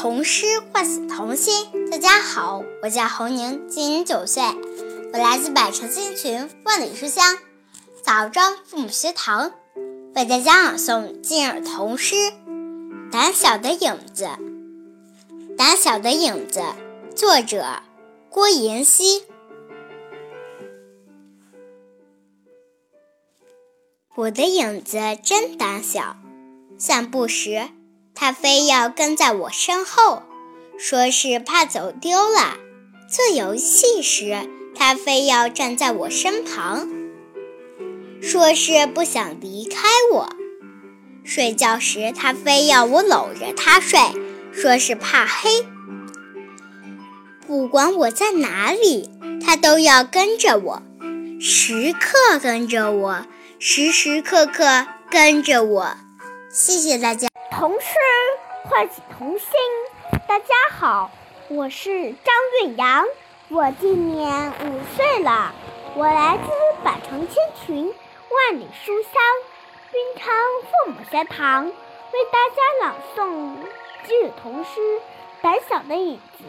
童诗唤醒童心。大家好，我叫侯宁，今年九岁，我来自百城新群万里书香枣庄父母学堂，为大家朗诵今日童诗《胆小的影子》。胆小的影子，作者郭妍希。我的影子真胆小，散步时。他非要跟在我身后，说是怕走丢了；做游戏时，他非要站在我身旁，说是不想离开我；睡觉时，他非要我搂着他睡，说是怕黑。不管我在哪里，他都要跟着我，时刻跟着我，时时刻刻跟着我。谢谢大家。童诗唤醒童心。大家好，我是张瑞阳，我今年五岁了，我来自百城千群，万里书香，云昌父母学堂，为大家朗诵今日童诗《胆小的影子》。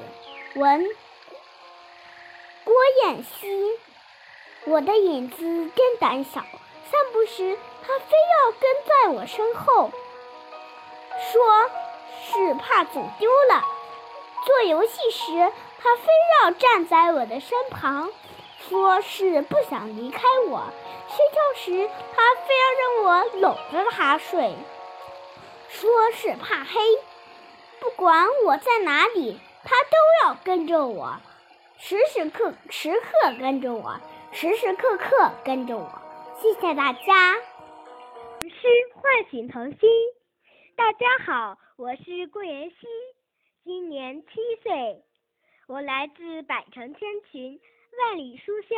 文郭燕希。我的影子真胆小，散步时它非要跟在我身后。说是怕走丢了，做游戏时他非要站在我的身旁，说是不想离开我；睡觉时他非要让我搂着他睡，说是怕黑。不管我在哪里，他都要跟着我，时时刻时刻跟着我，时时刻刻跟着我。谢谢大家。诗唤醒童心。大家好，我是顾妍希，今年七岁，我来自百城千群、万里书香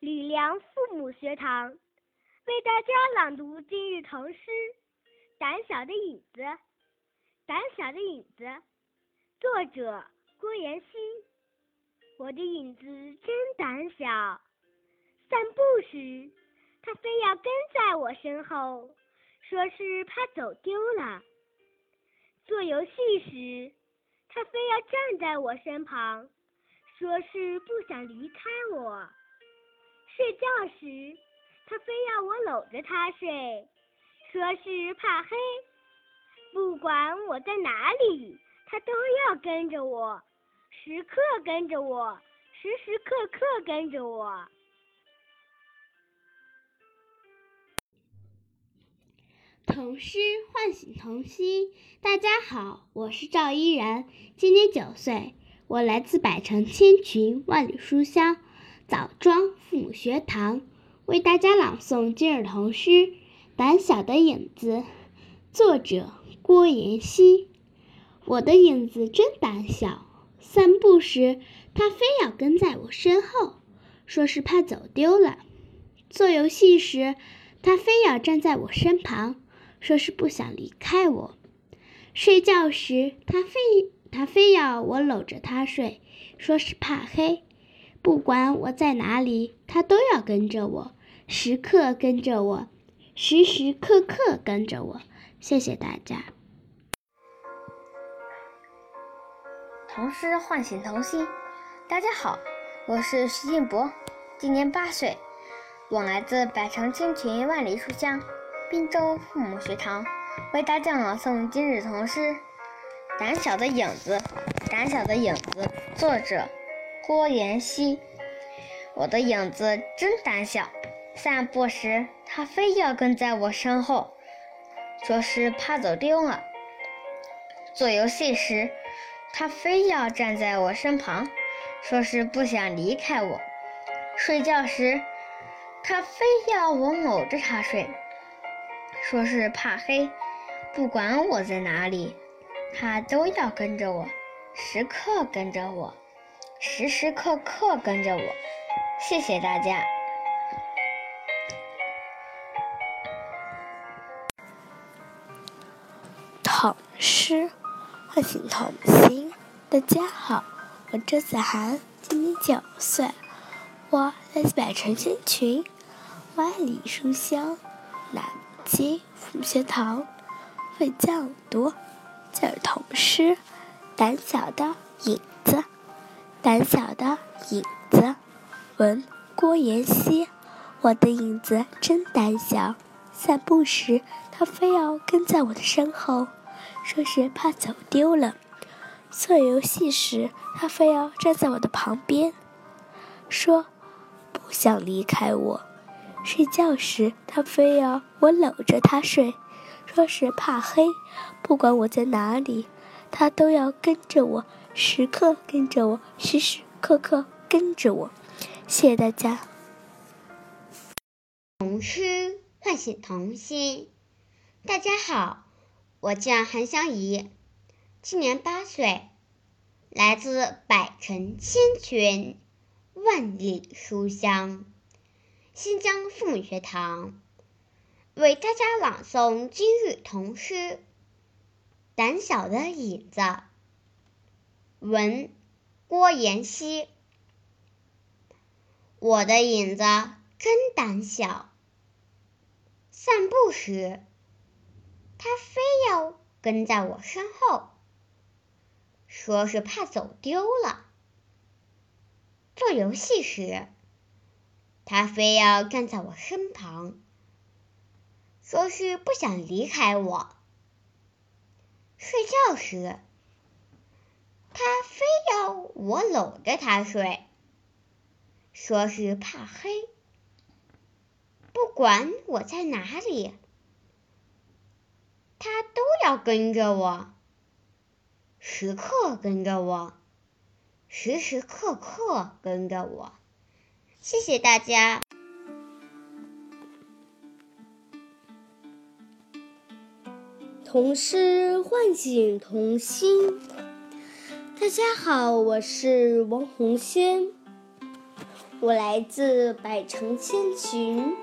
吕梁父母学堂，为大家朗读今日童诗《胆小的影子》。胆小的影子，作者郭妍希。我的影子真胆小，散步时，它非要跟在我身后。说是怕走丢了。做游戏时，他非要站在我身旁，说是不想离开我。睡觉时，他非要我搂着他睡，说是怕黑。不管我在哪里，他都要跟着我，时刻跟着我，时时刻刻跟着我。童诗唤醒童心。大家好，我是赵依然，今年九岁，我来自百城千群万里书香枣庄父母学堂，为大家朗诵今日童诗《胆小的影子》，作者郭妍希。我的影子真胆小，散步时它非要跟在我身后，说是怕走丢了；做游戏时，它非要站在我身旁。说是不想离开我，睡觉时他非他非要我搂着他睡，说是怕黑。不管我在哪里，他都要跟着我，时刻跟着我，时时刻刻跟着我。谢谢大家。童诗唤醒童心。大家好，我是徐静博，今年八岁，我来自百城千群万里书香。滨州父母学堂为大家朗诵今日童诗《胆小的影子》。胆小的影子，作者郭妍希。我的影子真胆小，散步时它非要跟在我身后，说是怕走丢了；做游戏时，它非要站在我身旁，说是不想离开我；睡觉时，它非要我搂着它睡。说是怕黑，不管我在哪里，他都要跟着我，时刻跟着我，时时刻刻跟着我。谢谢大家。童诗唤醒童心。大家好，我周子涵，今年九岁，我来自百城千群，万里书香，南。父母学堂会讲多，今儿童诗《胆小的影子，胆小的影子。文郭妍希。我的影子真胆小，散步时他非要跟在我的身后，说是怕走丢了；做游戏时他非要站在我的旁边，说不想离开我；睡觉时他非要我搂着他睡，说是怕黑。不管我在哪里，他都要跟着我，时刻跟着我，时时刻刻跟着我。谢谢大家。童诗唤醒童心。大家好，我叫韩香怡，今年八岁，来自百城千群，万里书香，新疆父母学堂，为大家朗诵今日童诗《胆小的影子》。文郭妍希。我的影子真胆小。散步时，它非要跟在我身后，说是怕走丢了；做游戏时，他非要站在我身旁，说是不想离开我；睡觉时，它非要我搂着它睡，说是怕黑。不管我在哪里，它都要跟着我，时刻跟着我，时时刻刻跟着我。谢谢大家。童诗唤醒童心。大家好，我是王红轩，我来自百城千群。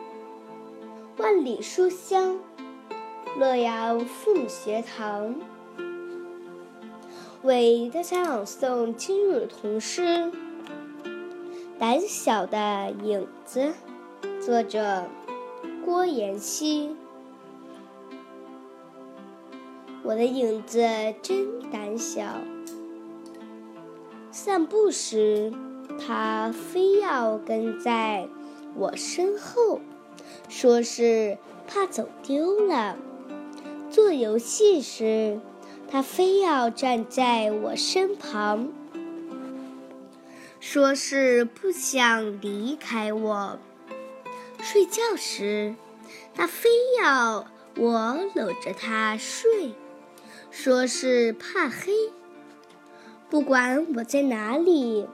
万里书香，洛阳父母学堂为大家朗诵今日童诗《胆小的影子》，作者郭妍希。我的影子真胆小，散步时它非要跟在我身后。说是怕走丢了，做游戏时，他非要站在我身旁，说是不想离开我。睡觉时，他非要我搂着他睡，说是怕黑。不管我在哪里，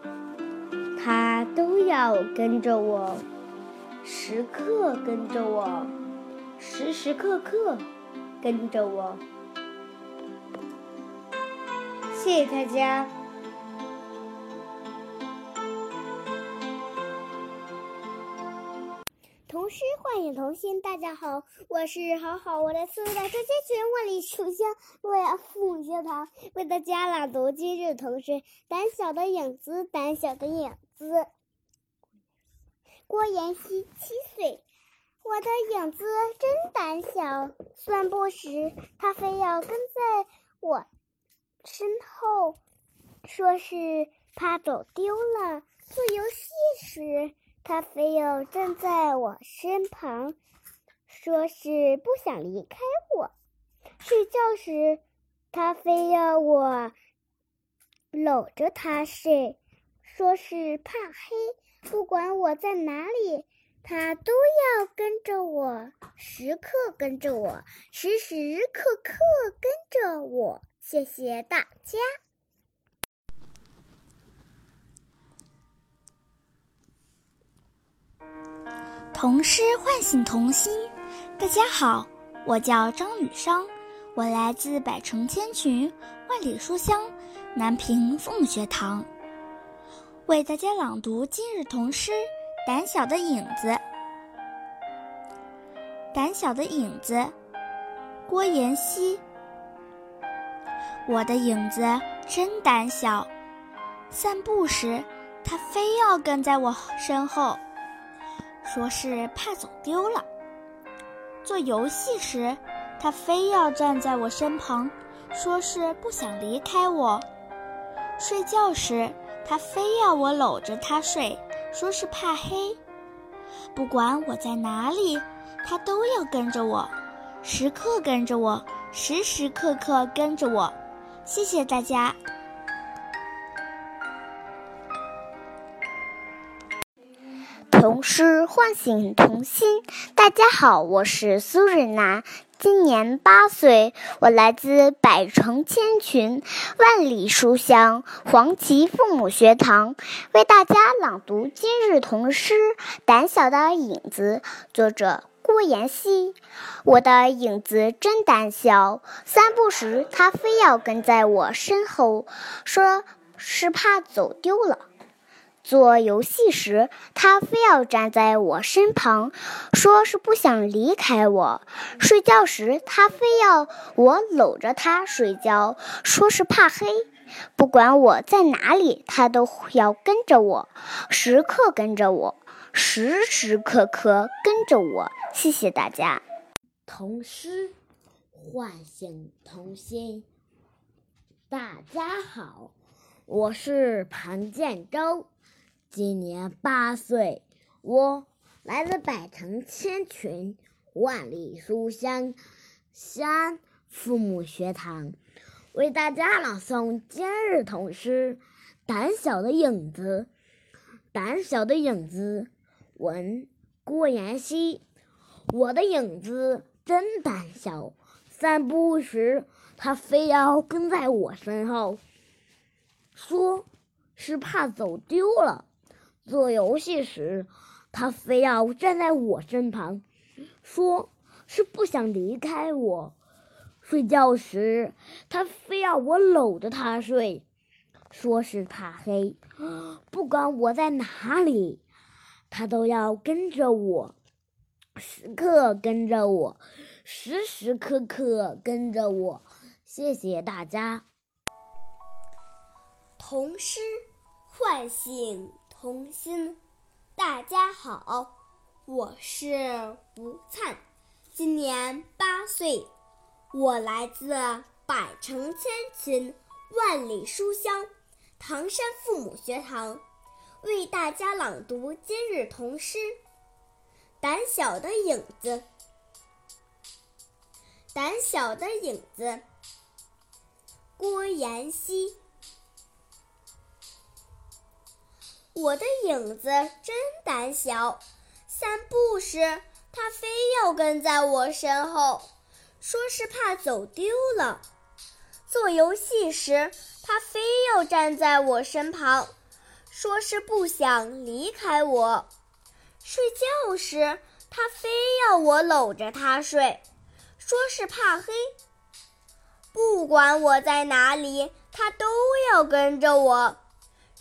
他都要跟着我。时刻跟着我，时时刻刻跟着我。谢谢大家。童诗唤醒童心，大家好，我是好好，我来自百城千群万里书香洛阳父母学堂，为大家朗读今日童诗《胆小的影子》，胆小的影子。郭妍希七岁，我的影子真胆小。散步时，它非要跟在我身后，说是怕走丢了；做游戏时，他非要站在我身旁，说是不想离开我；睡觉时，他非要我搂着他睡，说是怕黑。不管我在哪里，他都要跟着我，时刻跟着我，时时刻刻跟着我。谢谢大家。童诗唤醒童心。大家好，我叫张雨商，我来自百城千群，万里书香，南平凤学堂。为大家朗读今日童诗《胆小的影子》。胆小的影子，郭妍希。我的影子真胆小，散步时它非要跟在我身后，说是怕走丢了；做游戏时，它非要站在我身旁，说是不想离开我。睡觉时，他非要我搂着他睡，说是怕黑。不管我在哪里，他都要跟着我，时刻跟着我，时时刻刻跟着我。谢谢大家。童诗唤醒童心。大家好，我是苏瑞娜，今年八岁，我来自百城千群、万里书香黄旗父母学堂，为大家朗读今日童诗《胆小的影子》，作者郭妍希。我的影子真胆小，散步时它非要跟在我身后，说是怕走丢了。做游戏时，他非要站在我身旁，说是不想离开我；睡觉时，他非要我搂着他睡觉，说是怕黑。不管我在哪里，他都要跟着我，时刻跟着我，时时刻刻跟着我。谢谢大家。童诗唤醒童心。大家好，我是庞建洲。今年八岁，我来自百城千群、万里书香西安父母学堂，为大家朗诵今日童诗《胆小的影子》。胆小的影子，文郭妍希。我的影子真胆小，散步时它非要跟在我身后，说是怕走丢了。做游戏时，他非要站在我身旁，说是不想离开我；睡觉时，他非要我搂着他睡，说是怕黑。不管我在哪里，他都要跟着我，时刻跟着我，时时刻刻跟着我。谢谢大家。童诗唤醒。童心，大家好，我是吴灿，今年八岁，我来自百城千群、万里书香唐山父母学堂，为大家朗读今日童诗《胆小的影子》。胆小的影子，郭妍希。我的影子真胆小，散步时它非要跟在我身后，说是怕走丢了；做游戏时它非要站在我身旁，说是不想离开我；睡觉时它非要我搂着它睡，说是怕黑。不管我在哪里，它都要跟着我。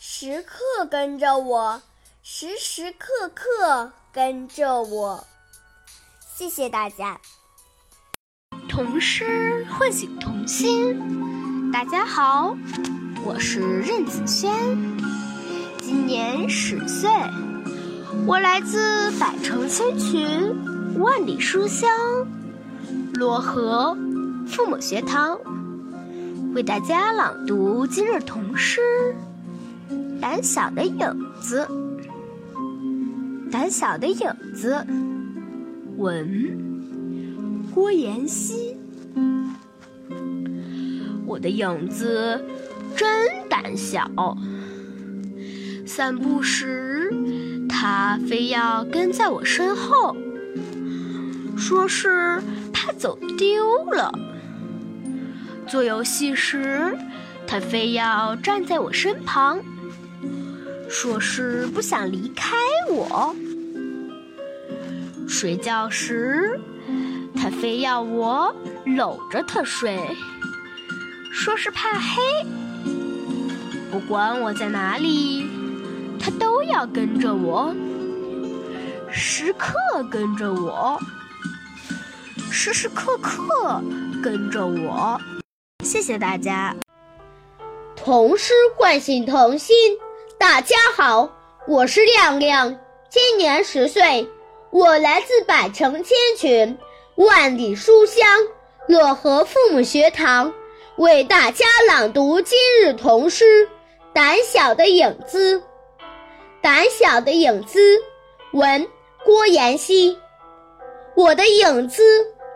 时刻跟着我，时时刻刻跟着我。谢谢大家。童诗唤醒童心。大家好，我是任子轩，今年十岁，我来自百城千群、万里书香漯河父母学堂，为大家朗读今日童诗。胆小的影子，胆小的影子，文。郭妍希。我的影子真胆小，散步时它非要跟在我身后，说是怕走丢了；做游戏时，它非要站在我身旁。说是不想离开我，睡觉时他非要我搂着他睡，说是怕黑。不管我在哪里，他都要跟着我，时刻跟着我，时时刻刻跟着我。谢谢大家。童诗唤醒童心。大家好，我是亮亮，今年十岁，我来自百城千群、万里书香漯河父母学堂，为大家朗读今日童诗《胆小的影子，胆小的影子，文郭妍希。我的影子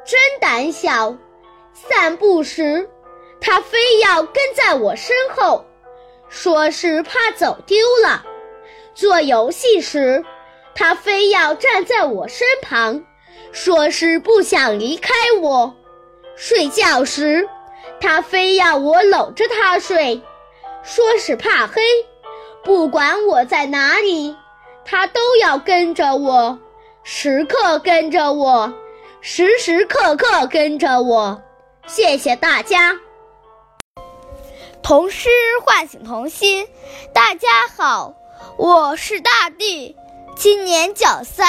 真胆小，散步时，它非要跟在我身后，说是怕走丢了；做游戏时，它非要站在我身旁，说是不想离开我；睡觉时，它非要我搂着它睡，说是怕黑。不管我在哪里，它都要跟着我。时刻跟着我，时时刻刻跟着我，谢谢大家。童诗唤醒童心，大家好，我是大地，今年九岁，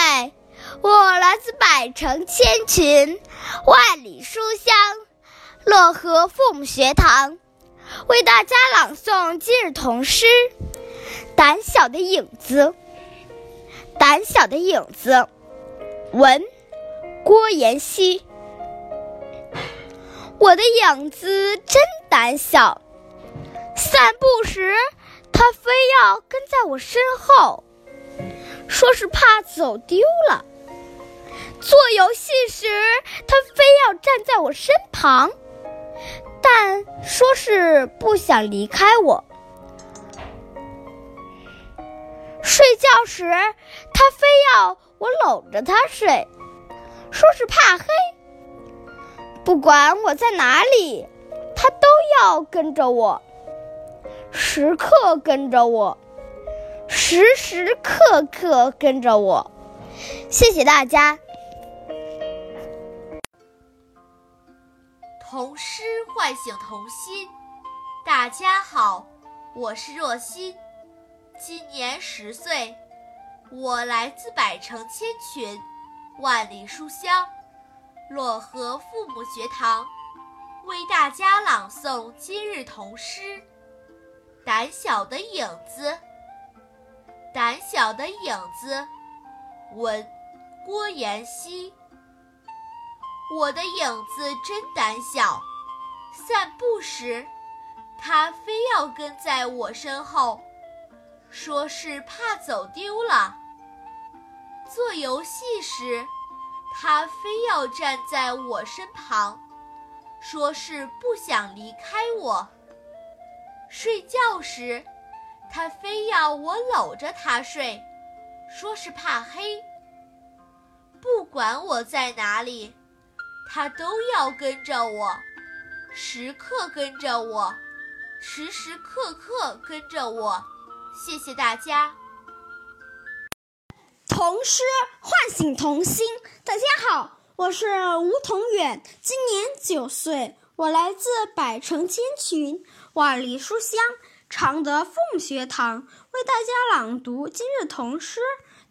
我来自百城千群，万里书香，漯河父母学堂，为大家朗诵今日童诗《胆小的影子》。胆小的影子。文，郭妍希。我的影子真胆小，散步时它非要跟在我身后，说是怕走丢了；做游戏时它非要站在我身旁，但说是不想离开我；睡觉时它非要。我搂着他睡，说是怕黑。不管我在哪里，他都要跟着我，时刻跟着我，时时刻刻跟着我。谢谢大家。童诗唤醒童心。大家好，我是若欣，今年十岁。我来自百城千群，万里书香，漯河父母学堂，为大家朗诵今日童诗《胆小的影子》。胆小的影子，文，郭妍希。我的影子真胆小，散步时，它非要跟在我身后。说是怕走丢了。做游戏时，他非要站在我身旁，说是不想离开我。睡觉时，他非要我搂着他睡，说是怕黑。不管我在哪里，他都要跟着我，时刻跟着我，时时刻刻跟着我。谢谢大家。童诗唤醒童心，大家好，我是吴同远，今年九岁，我来自百城千群，万里书香，常德凤学堂，为大家朗读今日童诗《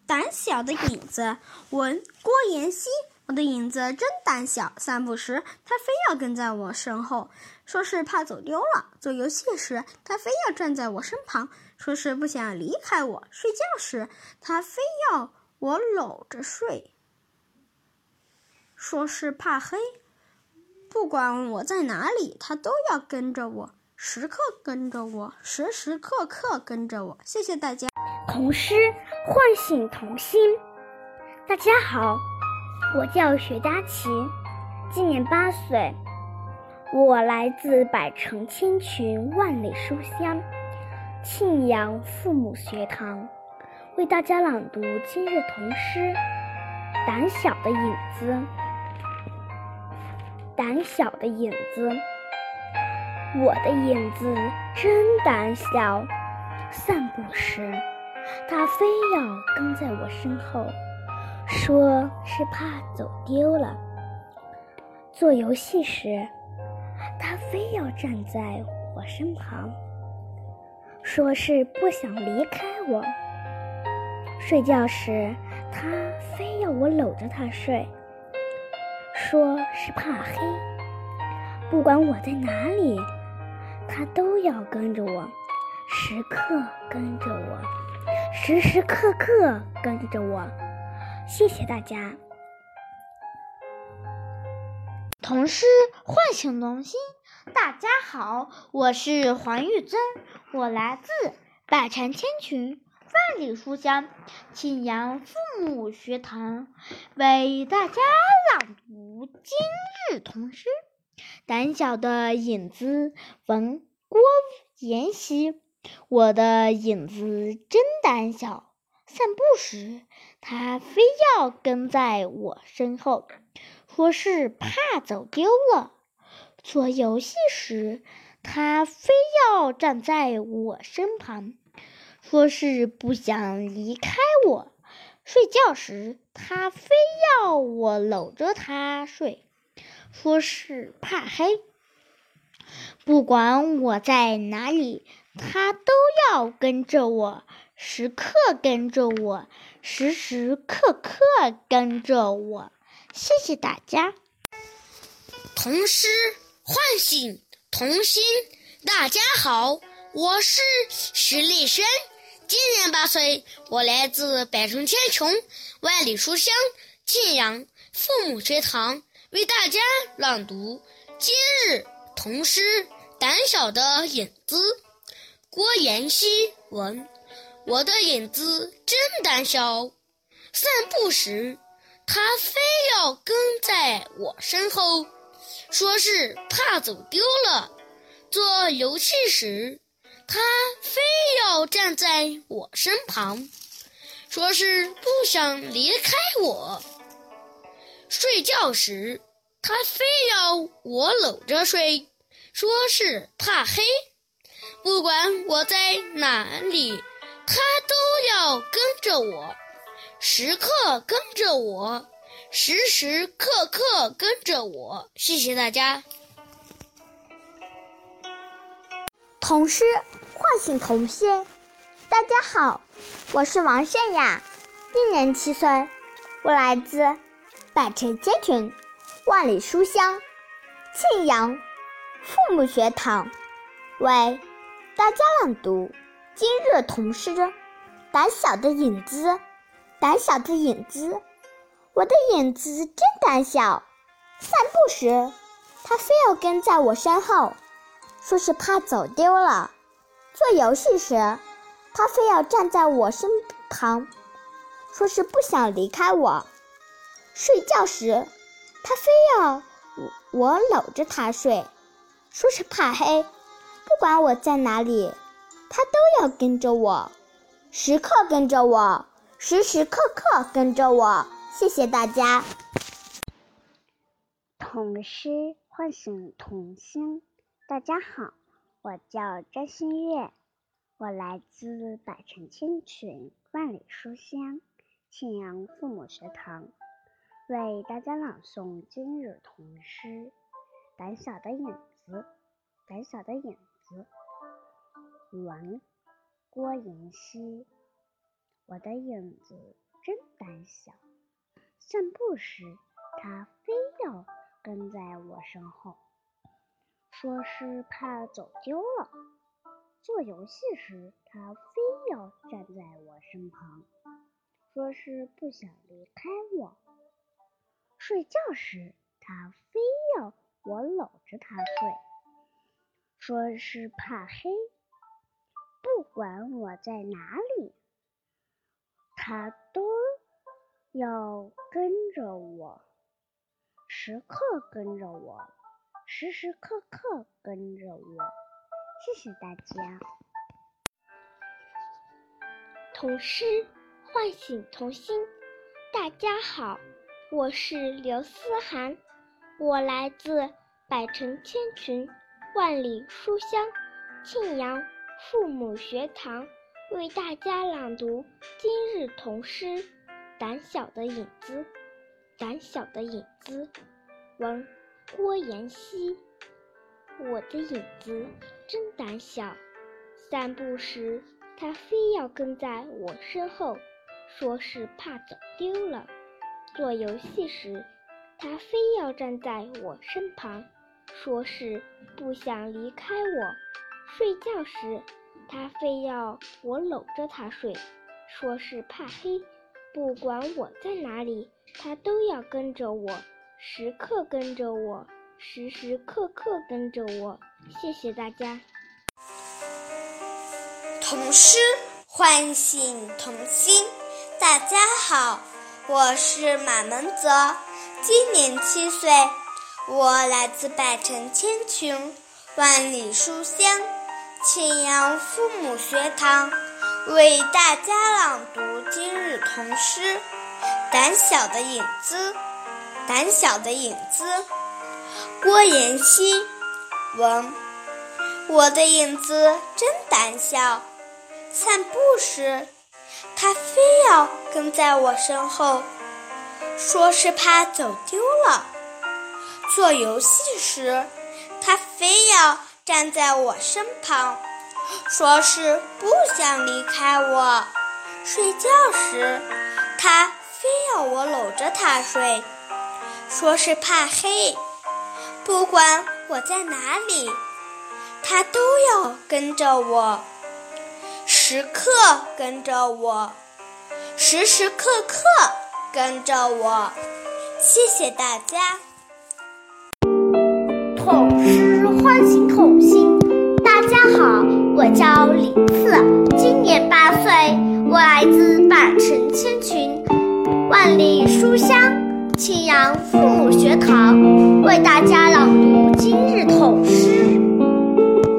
胆小的影子》。文郭妍希。我的影子真胆小，散步时它非要跟在我身后，说是怕走丢了；做游戏时它非要站在我身旁，说是不想离开我；睡觉时它非要我搂着睡，说是怕黑。不管我在哪里，它都要跟着我，时刻跟着我，时时刻刻跟着我。谢谢大家。童诗唤醒童心，大家好。我叫薛佳琪，今年八岁。我来自百城千群，万里书香，庆阳父母学堂，为大家朗读今日童诗《胆小的影子》。胆小的影子，我的影子真胆小，散步时，它非要跟在我身后。说是怕走丢了。做游戏时，他非要站在我身旁，说是不想离开我。睡觉时，他非要我搂着他睡，说是怕黑。不管我在哪里，他都要跟着我，时刻跟着我，时时刻刻跟着我。谢谢大家。童诗唤醒童心，大家好，我是黄玉珍，我来自百城千群、万里书香庆阳父母学堂，为大家朗读今日童诗。胆小的影子，文郭妍希。我的影子真胆小，散步时它非要跟在我身后，说是怕走丢了。做游戏时，它非要站在我身旁，说是不想离开我。睡觉时，他非要我搂着他睡，说是怕黑。不管我在哪里，他都要跟着我，时刻跟着我，时时刻刻跟着我。谢谢大家。童诗。唤醒童心，大家好，我是徐立轩，今年八岁，我来自百城千穷万里书香晋阳父母学堂，为大家朗读今日童诗《胆小的影子》。郭妍希文，我的影子真胆小，散步时，它非要跟在我身后。说是怕走丢了，做游戏时，他非要站在我身旁，说是不想离开我。睡觉时，他非要我搂着睡，说是怕黑。不管我在哪里，他都要跟着我，时刻跟着我。时时刻刻跟着我，谢谢大家。童诗唤醒童心，大家好，我是王善雅，今年七岁，我来自百城千群，万里书香庆阳父母学堂，为大家朗读今日童诗《胆小的影子》，胆小的影子。我的影子真胆小，散步时，它非要跟在我身后，说是怕走丢了；做游戏时，他非要站在我身旁，说是不想离开我；睡觉时，他非要我搂着他睡，说是怕黑。不管我在哪里，他都要跟着我，时刻跟着我，时时刻刻跟着我。谢谢大家。童诗唤醒童心。大家好，我叫张馨月，我来自百城千群万里书香庆阳父母学堂，为大家朗诵今日童诗《胆小的影子》。胆小的影子，文郭妍希。我的影子真胆小。散步时，它非要跟在我身后，说是怕走丢了；做游戏时，他非要站在我身旁，说是不想离开我；睡觉时，他非要我搂着他睡，说是怕黑。不管我在哪里，他都。要跟着我，时刻跟着我，时时刻刻跟着我。谢谢大家。童诗唤醒童心。大家好，我是刘思涵，我来自百城千群，万里书香庆阳父母学堂，为大家朗读今日童诗。胆小的影子，胆小的影子，文郭妍希。我的影子真胆小，散步时它非要跟在我身后，说是怕走丢了；做游戏时，它非要站在我身旁，说是不想离开我；睡觉时，它非要我搂着它睡，说是怕黑。不管我在哪里，它都要跟着我，时刻跟着我，时时刻刻跟着我。谢谢大家。童诗唤醒童心。大家好，我是马门泽，今年七岁，我来自百城千群，万里书香庆阳父母学堂，为大家朗读今日童诗。胆小的影子，胆小的影子，郭妍希文。我的影子真胆小，散步时，它非要跟在我身后，说是怕走丢了；做游戏时，它非要站在我身旁，说是不想离开我；睡觉时，它。非要我搂着它睡，说是怕黑。不管我在哪里，它都要跟着我，时刻跟着我，时时刻刻跟着我。谢谢大家。童诗唤醒童心。大家好，我叫李次，今年八岁，我来自百城千群。万里书香，庆阳父母学堂为大家朗读今日童诗。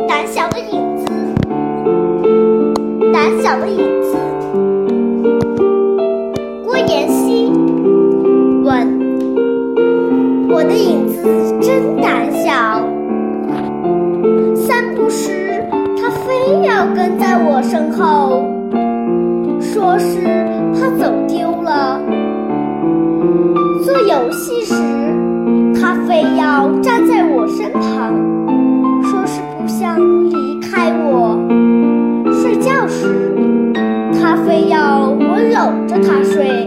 胆小的影子，胆小的影子。郭妍希问：我的影子真胆小，散步时它非要跟在我身后，说是怕走丢。做游戏时，他非要站在我身旁，说是不想离开我；睡觉时，他非要我搂着他睡，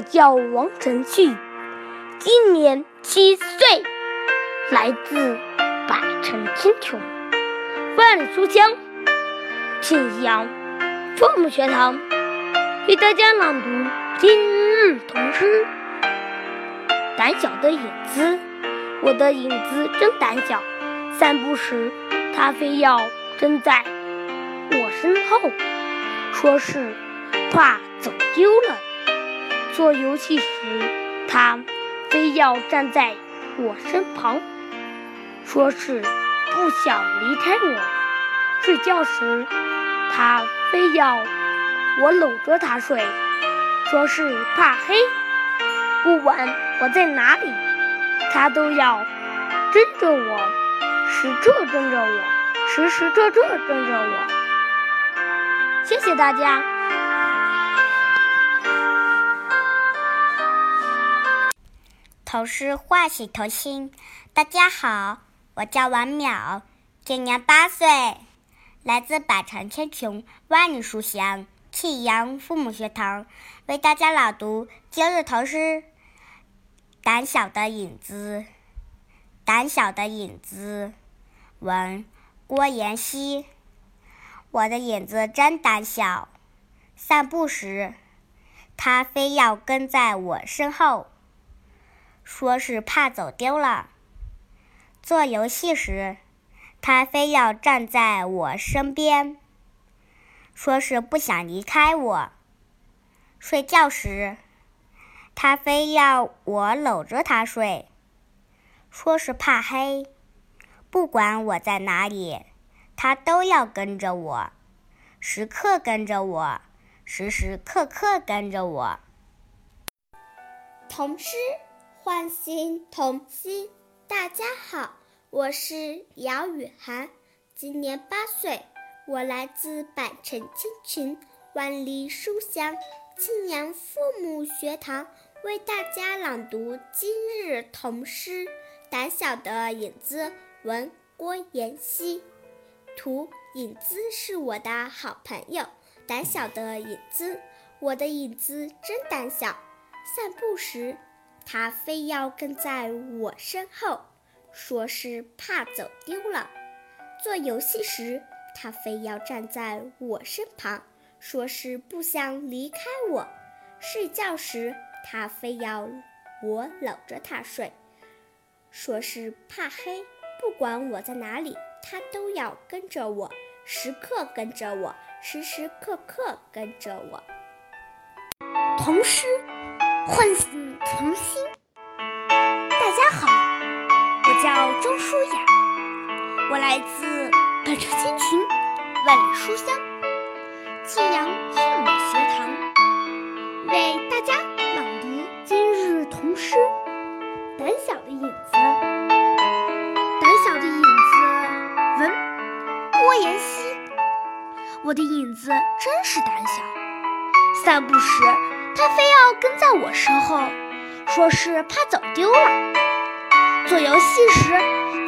我叫王晨旭，今年七岁，来自百城千穷，万里书香，庆阳父母学堂，为大家朗读今日童诗。胆小的影子，我的影子真胆小，散步时它非要跟在我身后。说是怕走丢了，做游戏时他非要站在我身旁，说是不想离开我；睡觉时他非要我搂着他睡，说是怕黑。不管我在哪里，他都要跟着我，时刻跟着我，时时刻刻跟着我。谢谢大家。童诗唤醒童心。大家好，我叫王淼，今年八岁，来自百城千穷，万里书香庆阳父母学堂，为大家朗读今日童诗。胆小的影子，胆小的影子，文郭妍希。我的影子真胆小，散步时，它非要跟在我身后，说是怕走丢了；做游戏时，他非要站在我身边，说是不想离开我；睡觉时，他非要我搂着他睡，说是怕黑。不管我在哪里。他都要跟着我，时刻跟着我，时时刻刻跟着我。童诗唤醒童心。大家好，我是姚雨涵，今年八岁，我来自百城千群，万里书香青阳父母学堂，为大家朗读今日童诗。胆小的影子，文郭妍希。图影子是我的好朋友，胆小的影子，我的影子真胆小，散步时他非要跟在我身后，说是怕走丢了；做游戏时他非要站在我身旁，说是不想离开我；睡觉时他非要我搂着他睡，说是怕黑。不管我在哪里，他都要跟着我，时刻跟着我，时时刻刻跟着我。同时唤醒童心。大家好，我叫周舒雅，我来自百城千群，万里书香，庆阳父母学堂，为大家朗读今日童诗《胆小的影子》。胆小的影子，文郭妍希。我的影子真是胆小，散步时。他非要跟在我身后，说是怕走丢了；做游戏时，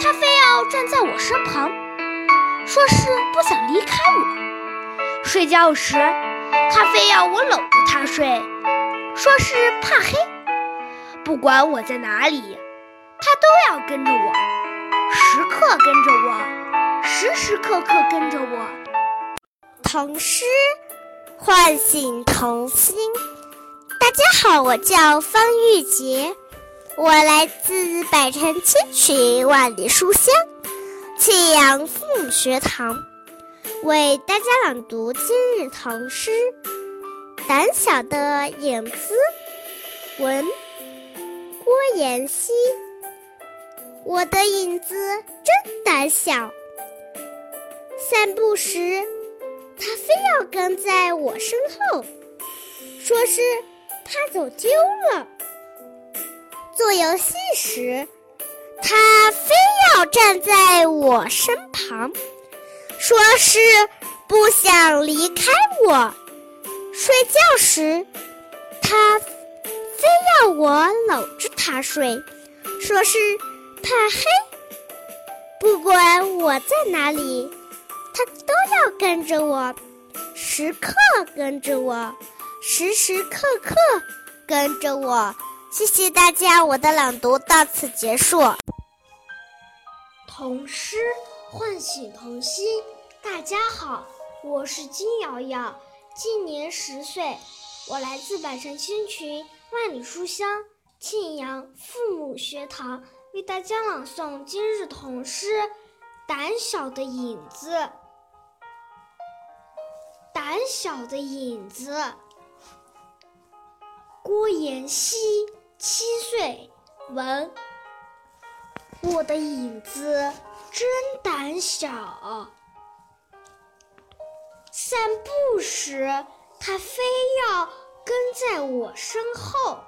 他非要站在我身旁，说是不想离开我；睡觉时，他非要我搂着他睡，说是怕黑。不管我在哪里，他都要跟着我，时刻跟着我，时时刻刻跟着我。童诗唤醒童心。大家好，我叫方玉洁，我来自百城千群万里书香庆阳父母学堂，为大家朗读今日唐诗《胆小的影子》。文郭妍希。我的影子真胆小，散步时，它非要跟在我身后，说是。怕走丢了。做游戏时，他非要站在我身旁，说是不想离开我。睡觉时，他非要我搂着他睡，说是怕黑。不管我在哪里，他都要跟着我，时刻跟着我。时时刻刻跟着我，谢谢大家，我的朗读到此结束。童诗唤醒童心，大家好，我是金瑶瑶，今年十岁，我来自百城千群万里书香庆阳父母学堂，为大家朗诵今日童诗《胆小的影子》。胆小的影子。郭妍希七岁，文。我的影子真胆小，散步时它非要跟在我身后，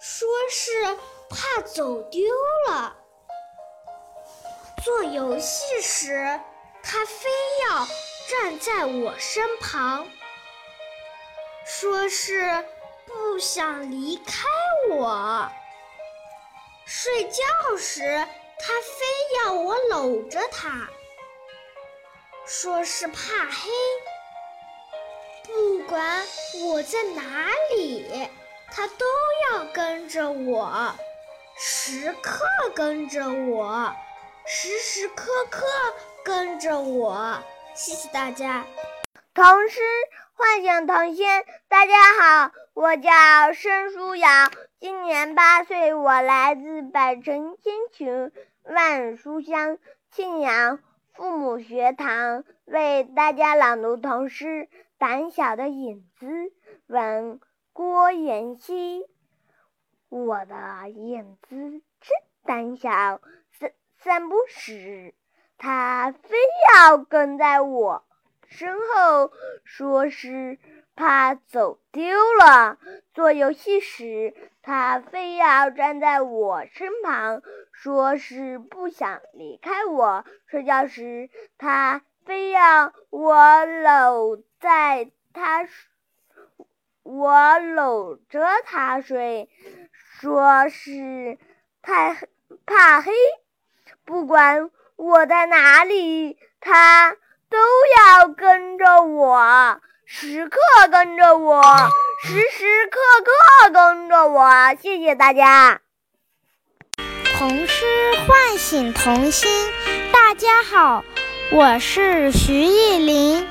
说是怕走丢了；做游戏时它非要站在我身旁。说是不想离开我，睡觉时他非要我搂着他，说是怕黑。不管我在哪里，他都要跟着我，时刻跟着我，时时刻刻跟着我。谢谢大家，童诗。唤醒童心，大家好，我叫申书瑶，今年八岁，我来自百城千群万书香庆阳父母学堂，为大家朗读童诗《胆小的影子》。文郭妍希。我的影子真胆小，散散步时，它非要跟在我。身后说是怕走丢了，做游戏时他非要站在我身旁，说是不想离开我。睡觉时他非要我搂在他，我搂着他睡，说是太怕黑。不管我在哪里，他。都要跟着我，时刻跟着我，时时刻刻跟着我。谢谢大家。童诗唤醒童心。大家好，我是徐艺林，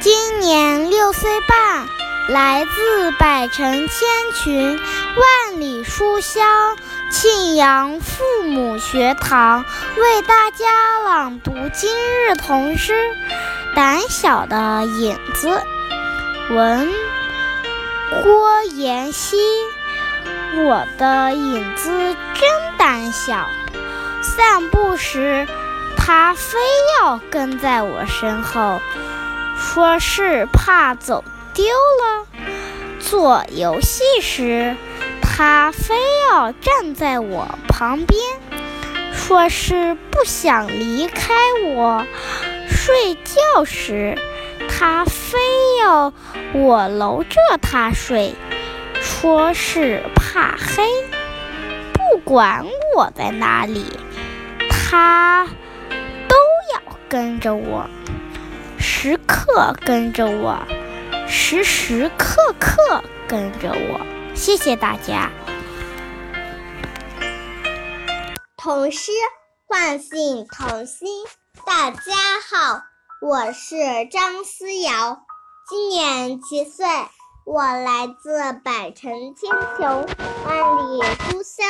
今年六岁半，来自百城千群，万里书香庆阳父母学堂，为大家朗读今日童诗《胆小的影子》。文郭妍希，我的影子真胆小，散步时它非要跟在我身后，说是怕走丢了；做游戏时他非要站在我旁边，说是不想离开我；睡觉时。他非要我搂着他睡，说是怕黑。不管我在哪里，他都要跟着我，时刻跟着我，时时刻刻跟着我。谢谢大家。童诗唤醒童心，大家好。我是张思瑶，今年七岁，我来自百城千穷、万里书香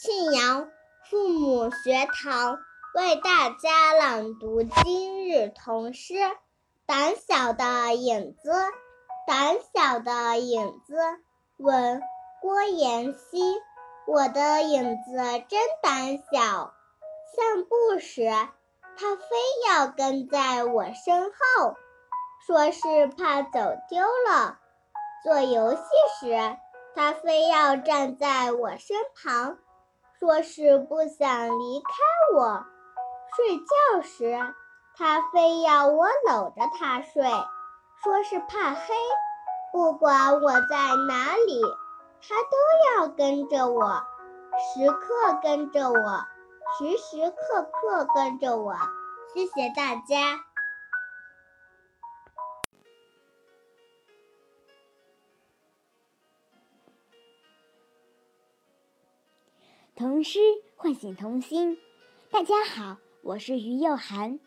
庆阳父母学堂，为大家朗读今日童诗《胆小的影子》。胆小的影子，问郭妍希。我的影子真胆小，散步时。他非要跟在我身后，说是怕走丢了；做游戏时，他非要站在我身旁，说是不想离开我；睡觉时，他非要我搂着他睡，说是怕黑。不管我在哪里，他都要跟着我，时刻跟着我。时时刻刻跟着我，谢谢大家。童诗唤醒童心，大家好，我是于幼涵，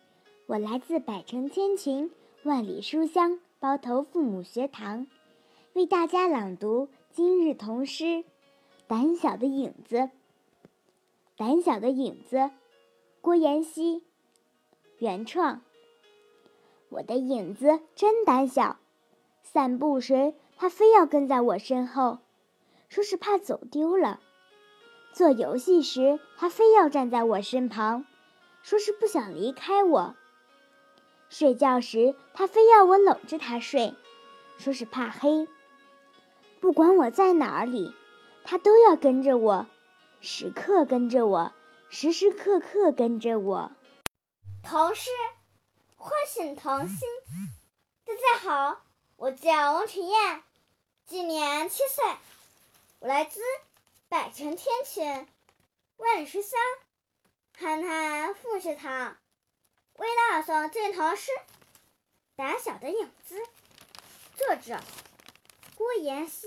我来自百城千群、万里书香包头父母学堂，为大家朗读今日童诗《胆小的影子》。胆小的影子，郭妍希。原创。我的影子真胆小，散步时它非要跟在我身后，说是怕走丢了；做游戏时它非要站在我身旁，说是不想离开我；睡觉时它非要我搂着它睡，说是怕黑。不管我在哪里，它都要跟着我。时刻跟着我，时时刻刻跟着我。童诗唤醒童心。大家好，我叫王晨燕，今年七岁，我来自百城天泉万里书香汉汉复学堂，为大家诵这童诗《胆小的影子》，作者郭妍希。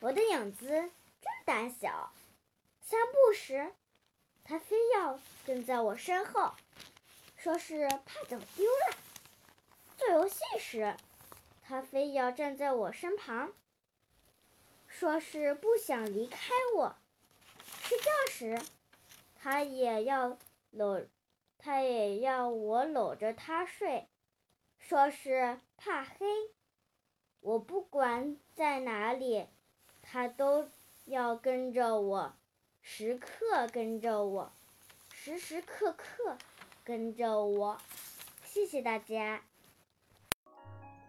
我的影子真胆小。散步时，它非要跟在我身后，说是怕走丢了；做游戏时，它非要站在我身旁，说是不想离开我；睡觉时，它也要搂，它也要我搂着它睡，说是怕黑。我不管在哪里，它都要跟着我。时刻跟着我，时时刻刻跟着我，谢谢大家。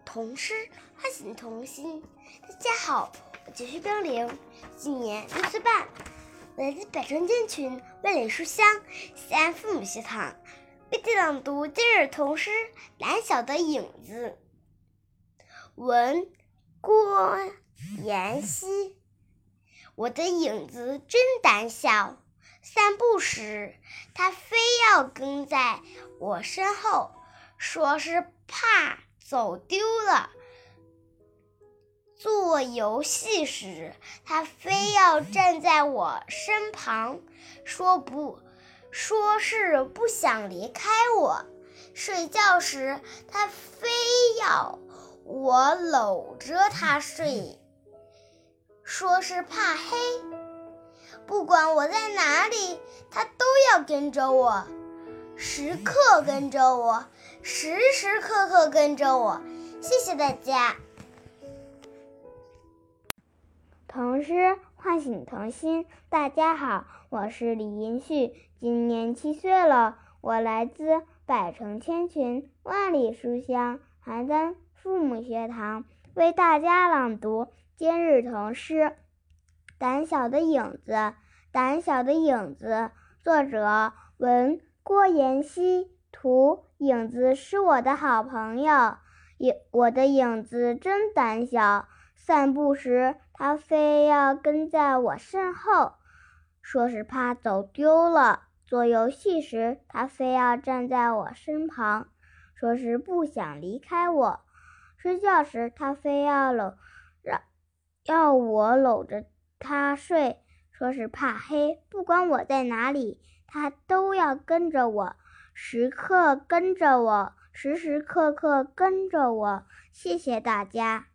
童诗唤醒童心，大家好，我叫徐冰凌，今年六岁半，来自百城建群万里书香西安父母学堂，为你朗读今日童诗《胆小的影子》。文郭妍希。我的影子真胆小，散步时它非要跟在我身后，说是怕走丢了；做游戏时，他非要站在我身旁，说不，说是不想离开我。睡觉时，他非要我搂着他睡，说是怕黑。不管我在哪里，他都要跟着我，时刻跟着我，时时刻刻跟着我。谢谢大家。童诗唤醒童心。大家好，我是李银旭，今年七岁了。我来自百城千群，万里书香邯郸父母学堂，为大家朗读今日童诗《胆小的影子》。胆小的影子，作者文郭妍希，图影子是我的好朋友，影我的影子真胆小，散步时。他非要跟在我身后，说是怕走丢了；做游戏时，他非要站在我身旁，说是不想离开我；睡觉时，他非要搂，让要我搂着他睡，说是怕黑。不管我在哪里，他都要跟着我，时刻跟着我，时时刻刻跟着我。谢谢大家。